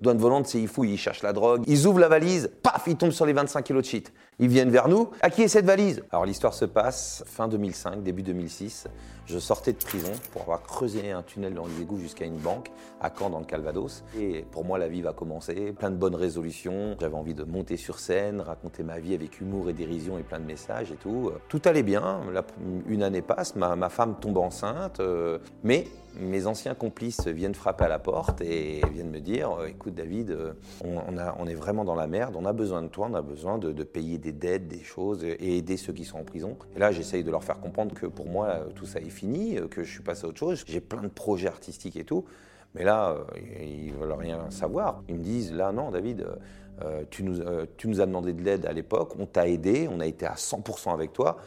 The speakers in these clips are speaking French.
Douane volante, c'est ils fouillent, ils cherchent la drogue. Ils ouvrent la valise, paf, ils tombent sur les 25 kilos de shit. Ils viennent vers nous. À qui est cette valise? Alors l'histoire se passe fin 2005, début 2006. Je sortais de prison pour avoir creusé un tunnel dans les égouts jusqu'à une banque à Caen dans le Calvados. Et pour moi, la vie va commencer. Plein de bonnes résolutions. J'avais envie de monter sur scène, raconter ma vie avec humour et dérision et plein de messages et tout. Tout allait bien. une année passe, ma, femme tombe enceinte. Euh, mais mes anciens complices viennent frapper à la porte et viennent me dire euh, écoute David, euh, on, est vraiment dans la merde, on a besoin de toi, on a besoin de, payer des dettes, des choses et aider ceux qui sont en prison. Et là, j'essaye de leur faire comprendre que pour moi, euh, tout ça est fini, que je suis passé à autre chose. J'ai plein de projets artistiques et tout. Mais là, ils veulent rien savoir. Ils me disent là, non, David. tu, nous, tu nous as demandé de l'aide à l'époque, on t'a aidé, on a été à 100% avec toi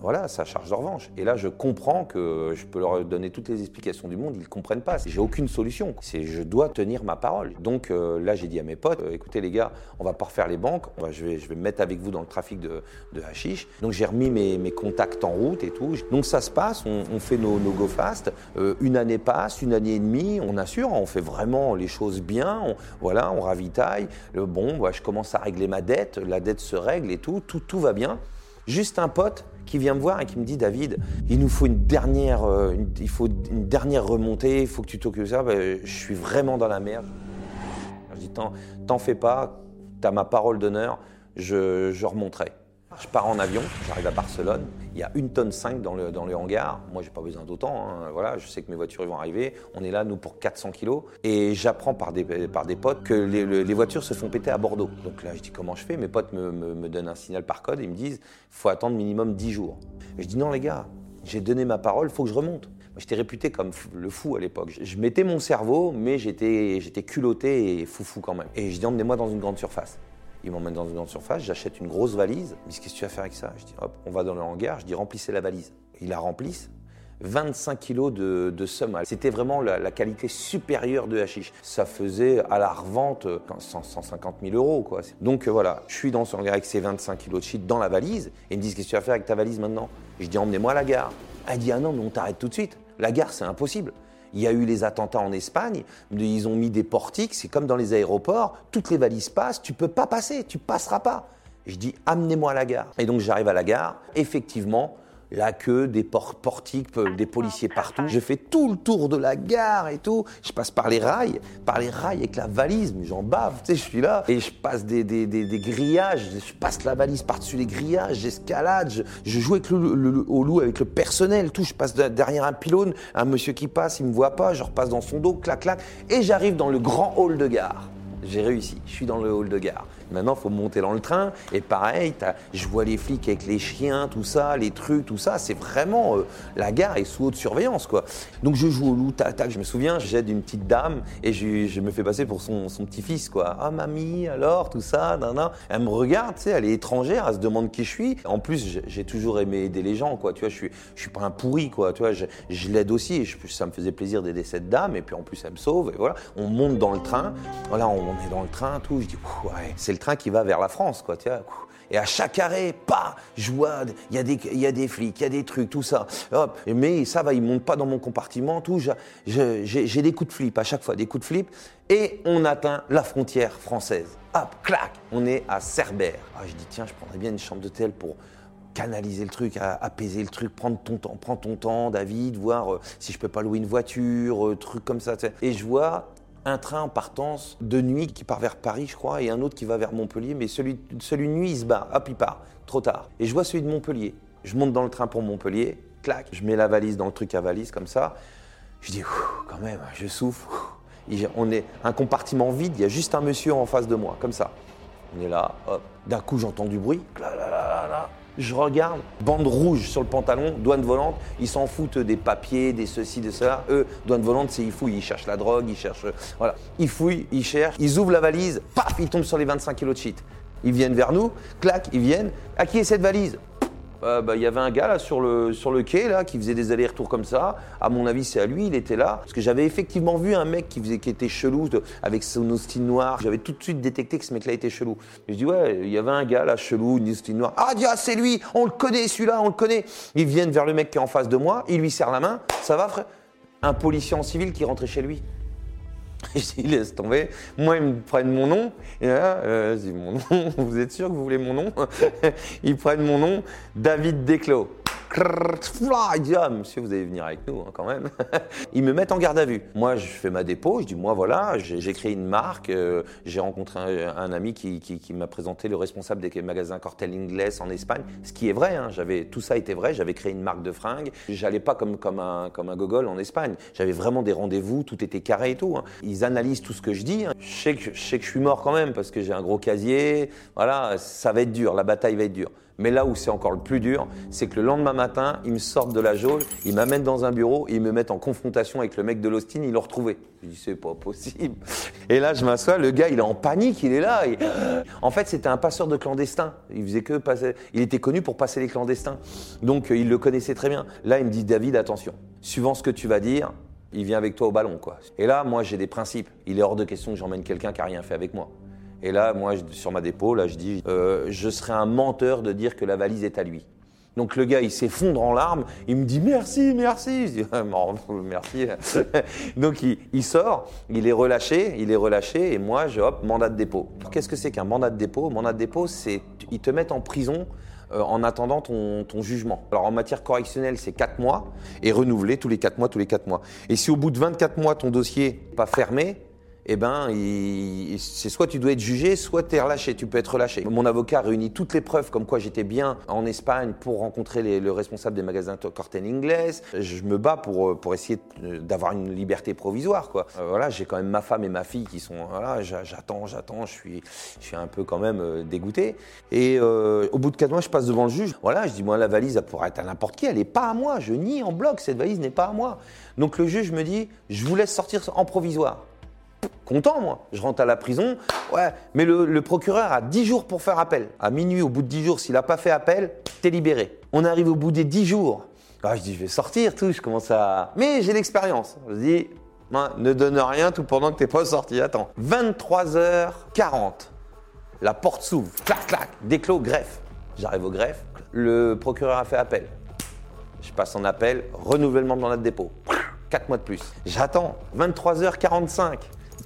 voilà, ça charge de revanche. Et là, je comprends que je peux leur donner toutes les explications du monde, ils ne comprennent pas. J'ai aucune solution. Je dois tenir ma parole. Donc euh, là, j'ai dit à mes potes, euh, écoutez les gars, on va pas refaire les banques, je, vais, me mettre avec vous dans le trafic de, de hashish. Donc j'ai remis mes, contacts en route et tout. Donc ça se passe, on, fait nos, nos go fast. Euh, une année passe, une année et demie, on assure, on fait vraiment les choses bien. On, voilà, on ravitaille. bon, je commence à régler ma dette, la dette se règle et tout, tout va bien. Juste un pote qui vient me voir et qui me dit David, il nous faut une dernière, euh, il faut une dernière remontée, il faut que tu t'occupes de ça. Ben, je suis vraiment dans la merde. Je dis t'en fais pas, t'as ma parole d'honneur, je, je remonterai. Je pars en avion, j'arrive à Barcelone. Il y a une tonne 5 dans le, hangar. Moi, j'ai pas besoin d'autant. Hein. Voilà, je sais que mes voitures vont arriver. On est là, nous, pour 400 kilos. Et j'apprends par des, potes que les, voitures se font péter à Bordeaux. Donc là, je dis comment je fais? Mes potes me, donnent un signal par code et ils me disent faut attendre minimum 10 jours. Je dis non, les gars, j'ai donné ma parole, faut que je remonte. J'étais réputé comme le fou à l'époque. Je mettais mon cerveau, mais j'étais culotté et foufou quand même. Et je dis emmenez-moi dans une grande surface. Il m'emmène dans une grande surface, j'achète une grosse valise. Il me dit Qu'est-ce que tu vas faire avec ça? Je dis Hop, on va dans le hangar. Je dis Remplissez la valise. Il la remplisse. 25 kilos de, de C'était vraiment la, qualité supérieure de hashish. Ça faisait à la revente 150 000 euros. Quoi. Donc euh, voilà, je suis dans ce hangar avec ces 25 kilos de shit dans la valise. Ils me disent Qu'est-ce que tu vas faire avec ta valise maintenant? Je dis Emmenez-moi à la gare. Elle dit Ah non, mais on t'arrête tout de suite. La gare, c'est impossible. Il y a eu les attentats en Espagne, ils ont mis des portiques, c'est comme dans les aéroports, toutes les valises passent, tu peux pas passer, tu passeras pas. je dis amenez-moi à la gare. Et donc j'arrive à la gare, effectivement, la queue, des portiques, euh, des policiers partout. Je fais tout le tour de la gare et tout. Je passe par les rails, par les rails avec la valise, mais j'en bave, tu sais, je suis là. Et je passe des, des, des, grillages, je passe la valise par-dessus les grillages, j'escalade, je, joue avec le, au loup avec le personnel, tout. Je passe derrière un pylône, un monsieur qui passe, il me voit pas, je repasse dans son dos, clac, clac. Et j'arrive dans le grand hall de gare. J'ai réussi, je suis dans le hall de gare. Maintenant, il faut monter dans le train. Et pareil, je vois les flics avec les chiens, tout ça, les trucs, tout ça. C'est vraiment. Euh, la gare est sous haute surveillance, quoi. Donc je joue au loup, tac, tac. Je me souviens, j'aide une petite dame et je, me fais passer pour son, petit-fils, quoi. Ah, mamie, alors, tout ça, nan, nan. Elle me regarde, tu sais, elle est étrangère, elle se demande qui je suis. En plus, j'ai toujours aimé aider les gens, quoi. Tu vois, je suis, je suis pas un pourri, quoi. Tu vois, je, l'aide aussi. Ça me faisait plaisir d'aider cette dame. Et puis en plus, elle me sauve. Et voilà. On monte dans le train. Voilà, on, est dans le train, tout. Je dis, ouais, c'est train qui va vers la France, quoi, tu. Et à chaque arrêt, pas, je vois, il y, a des, y a des flics, il y a des trucs, tout ça. Hop, mais ça va, ils montent pas dans mon compartiment, tout. J'ai des coups de flip à chaque fois, des coups de flip. Et on atteint la frontière française. Hop, clac, on est à Cerbère. Ah, je dis, tiens, je prendrais bien une chambre d'hôtel pour canaliser le truc, apaiser le truc, prendre ton temps, prends ton temps, David, voir euh, si je peux pas louer une voiture, euh, truc comme ça. Et je vois un train en partance de nuit qui part vers Paris, je crois, et un autre qui va vers Montpellier, mais celui, celui de nuit, il se bat, hop, il part, trop tard. Et je vois celui de Montpellier. Je monte dans le train pour Montpellier, clac, je mets la valise dans le truc à valise comme ça. Je dis, quand même, je souffle. On est un compartiment vide, il y a juste un monsieur en face de moi, comme ça. On est là, hop. D'un coup, j'entends du bruit. Je regarde, bande rouge sur le pantalon, douane volante, ils s'en foutent des papiers, des ceci, de cela. Eux, douane volante, c'est ils fouillent, ils cherchent la drogue, ils cherchent. Voilà. Ils fouillent, ils cherchent, ils ouvrent la valise, paf, ils tombent sur les 25 kilos de shit. Ils viennent vers nous, clac, ils viennent. À qui est cette valise? Euh, bah, il y avait un gars là sur le, sur le quai là, qui faisait des allers-retours comme ça. À mon avis, c'est à lui, il était là. Parce que j'avais effectivement vu un mec qui, faisait, qui était chelou avec son hostile noir. J'avais tout de suite détecté que ce mec-là était chelou. Je dis, ouais, il y avait un gars là, chelou, une hostile noire. Ah, dia, c'est lui, on le connaît celui-là, on le connaît. Ils viennent vers le mec qui est en face de moi, il lui serre la main. Ça va, frère? Un policier en civil qui rentrait chez lui. Je dis, laisse tomber. Moi, ils me prennent mon nom. Et là, euh, je mon nom, vous êtes sûr que vous voulez mon nom? Ils prennent mon nom, David Desclos. Ah, monsieur, vous allez venir avec nous hein, quand même. Ils me mettent en garde à vue. Moi, je fais ma dépôt. Je dis Moi, voilà, j'ai créé une marque. euh, j'ai rencontré un, ami qui, m'a présenté le responsable des magasins Cortel Inglés en Espagne. Ce qui est vrai. hein, j'avais Tout ça était vrai. J'avais créé une marque de fringues. J'allais pas comme, un, gogol en Espagne. J'avais vraiment des rendez-vous. Tout était carré et tout. hein. Ils analysent tout ce que je dis. Je sais que, je sais que je suis mort quand même parce que j'ai un gros casier. Voilà, ça va être dur. La bataille va être dure. Mais là où c'est encore le plus dur, c'est que le lendemain matin, ils me sortent de la geôle, ils m'amènent dans un bureau, ils me mettent en confrontation avec le mec de l'Austin, ils l'ont retrouvé. Je dis, c'est pas possible. Et là, je m'assois, le gars, il est en panique, il est là. En fait, c'était un passeur de clandestins. Il faisait était connu pour passer les clandestins. Donc, euh, il le connaissait très bien. Là, il me dit, David, attention, suivant ce que tu vas dire, il vient avec toi au ballon, quoi. Et là, moi, j'ai des principes. Il est hors de question que j'emmène quelqu'un qui a rien fait avec moi. Et là, moi, sur ma dépôt, là, je dis, euh, je serais un menteur de dire que la valise est à lui. Donc le gars, il s'effondre en larmes, il me dit merci, merci. Je dis merci. Donc il, il sort, il est relâché, il est relâché, et moi, je hop, mandat de dépôt. Qu'est-ce que c'est qu'un mandat de dépôt? Mandat de dépôt, c'est ils te mettent en prison euh, en attendant ton, ton jugement. Alors en matière correctionnelle, c'est 4 mois et renouvelé tous les 4 mois, tous les 4 mois. Et si au bout de 24 mois, ton dossier n'est pas fermé, eh ben, c'est soit tu dois être jugé, soit tu es relâché, tu peux être relâché. Mon avocat réunit toutes les preuves comme quoi j'étais bien en Espagne pour rencontrer le responsable des magasins Corten Inglés. Je me bats pour, pour essayer d'avoir une liberté provisoire. Quoi. Euh, voilà, j'ai quand même ma femme et ma fille qui sont... Voilà, j'a- j'attends, j'attends, je suis, je suis un peu quand même euh, dégoûté. Et euh, au bout de 4 mois, je passe devant le juge. Voilà, je dis, moi, la valise, elle pourrait être à n'importe qui, elle n'est pas à moi. Je nie en bloc, cette valise n'est pas à moi. Donc le juge me dit, je vous laisse sortir en provisoire content, moi. Je rentre à la prison. Ouais, mais le, procureur a 10 jours pour faire appel. À minuit, au bout de 10 jours, s'il n'a pas fait appel, t'es libéré. On arrive au bout des 10 jours. Ah, je dis, je vais sortir, tout. Je commence à. Mais j'ai l'expérience. Je dis, ne donne rien tout pendant que t'es pas sorti. Attends. 23h40. La porte s'ouvre. Clac, clac. Déclos, greffe. J'arrive au greffe. Le procureur a fait appel. Je passe en appel, renouvellement de mandat de dépôt. 4 mois de plus. J'attends. 23h45.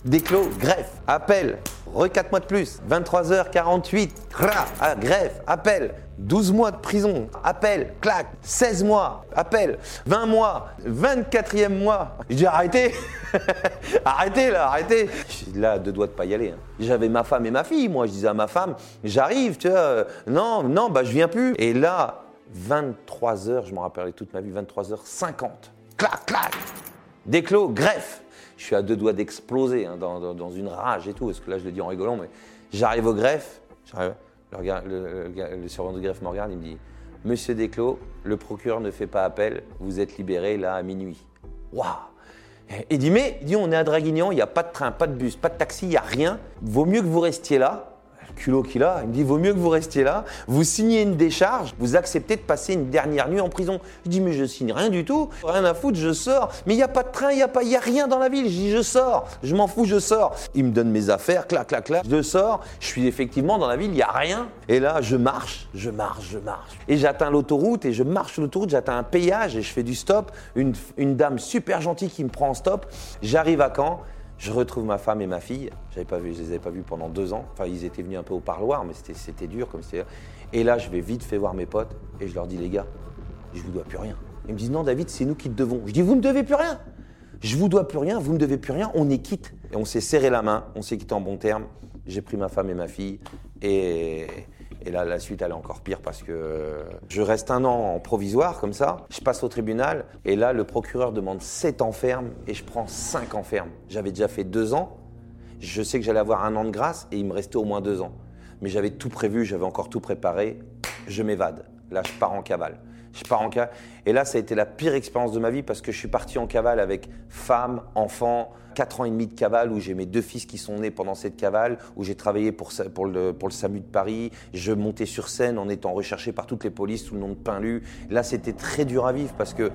Déclos, greffe, appel, re 4 mois de plus. 23h48, cra, ah, greffe, appel. 12 mois de prison, appel, clac, 16 mois, appel, 20 mois, 24e mois. Je dis arrêtez, arrêtez là, arrêtez. Là, deux doigts de pas y aller. hein. J'avais ma femme et ma fille, moi je disais à ma femme, j'arrive, tu vois, euh, non, non, bah je viens plus. Et là, 23 heures, je m'en rappellerai toute ma vie, 23h50. Clac, clac. Déclos, greffe. Je suis à deux doigts d'exploser hein, dans, dans- une rage et tout, parce que là je le dis en rigolant, mais j'arrive au greffe, le, le- surveillant de greffe me regarde, il me dit Monsieur Desclos, le procureur ne fait pas appel, vous êtes libéré là à minuit. Waouh Il dit Mais dit, on est à Draguignan, il n'y a pas de train, pas de bus, pas de taxi, il n'y a rien. Vaut mieux que vous restiez là. Culot qu'il a, il me dit Vaut mieux que vous restiez là. Vous signez une décharge, vous acceptez de passer une dernière nuit en prison. Je dis Mais je signe rien du tout, rien à foutre, je sors. Mais il n'y a pas de train, il n'y a, a rien dans la ville. Je dis Je sors, je m'en fous, je sors. Il me donne mes affaires, clac, clac, clac. Je sors, je suis effectivement dans la ville, il n'y a rien. Et là, je marche, je marche, je marche. Et j'atteins l'autoroute et je marche sur l'autoroute, j'atteins un péage et je fais du stop. Une, une dame super gentille qui me prend en stop. J'arrive à Caen. Je retrouve ma femme et ma fille. J'avais pas je les avais pas vus pendant deux ans. Enfin, ils étaient venus un peu au parloir, mais c'était- c'était dur comme c'était. Et là, je vais vite fait voir mes potes et je leur dis les gars, je vous dois plus rien. Ils me disent non, David, c'est nous qui te devons. Je dis vous me devez plus rien. Je vous dois plus rien, vous me devez plus rien. On est quitte. Et on s'est serré la main, on s'est quitté en bon terme. J'ai pris ma femme et ma fille et et là, la suite, elle est encore pire parce que je reste un an en provisoire comme ça. Je passe au tribunal et là, le procureur demande 7 ans ferme et je prends 5 ans ferme. J'avais déjà fait 2 ans. Je sais que j'allais avoir un an de grâce et il me restait au moins 2 ans. Mais j'avais tout prévu, j'avais encore tout préparé. Je m'évade. Là, je pars en cavale. Je pars en cavale. Et là, ça a été la pire expérience de ma vie parce que je suis parti en cavale avec femme, enfant, 4 ans et demi de cavale où j'ai mes deux fils qui sont nés pendant cette cavale, où j'ai travaillé pour, le, SAMU de Paris. Je montais sur scène en étant recherché par toutes les polices sous le nom de Pinlu. Là, c'était très dur à vivre parce que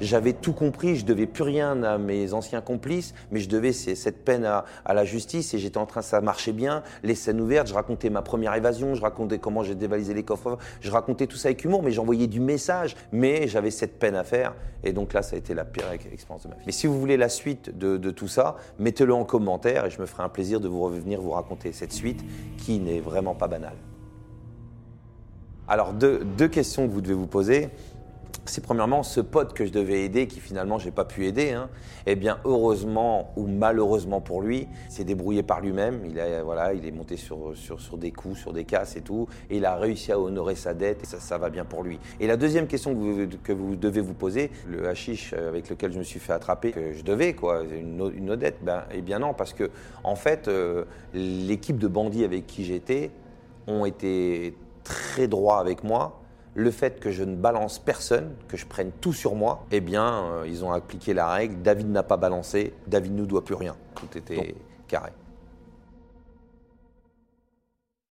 j'avais tout compris. Je devais plus rien à mes anciens complices, mais je devais cette peine à, la justice et j'étais en train, ça marchait bien. Les scènes ouvertes, je racontais ma première évasion, je racontais comment j'ai dévalisé les coffres, je racontais tout ça avec humour, mais j'envoyais du message. Mais j'avais cette peine à faire. Et donc là, ça a été la pire expérience de ma vie. Mais si vous voulez la suite de tout ça, mettez-le en commentaire et je me ferai un plaisir de vous revenir vous raconter cette suite qui n'est vraiment pas banale. Alors, deux, deux questions que vous devez vous poser c'est premièrement ce pote que je devais aider, qui finalement j'ai pas pu aider. Hein. Eh bien, heureusement ou malheureusement pour lui, s'est débrouillé par lui-même. Il, voilà, il est monté sur, sur, sur, des coups, sur des casses et tout, et il a réussi à honorer sa dette, et ça, va bien pour lui. Et la deuxième question que vous, que vous devez vous poser, le hashish avec lequel je me suis fait attraper, que je devais, quoi, une, une dette, ben, eh bien non, parce que en fait, euh, l'équipe de bandits avec qui j'étais ont été très droits avec moi le fait que je ne balance personne, que je prenne tout sur moi, eh bien, euh, ils ont appliqué la règle. David n'a pas balancé, David ne doit plus rien. Tout était carré.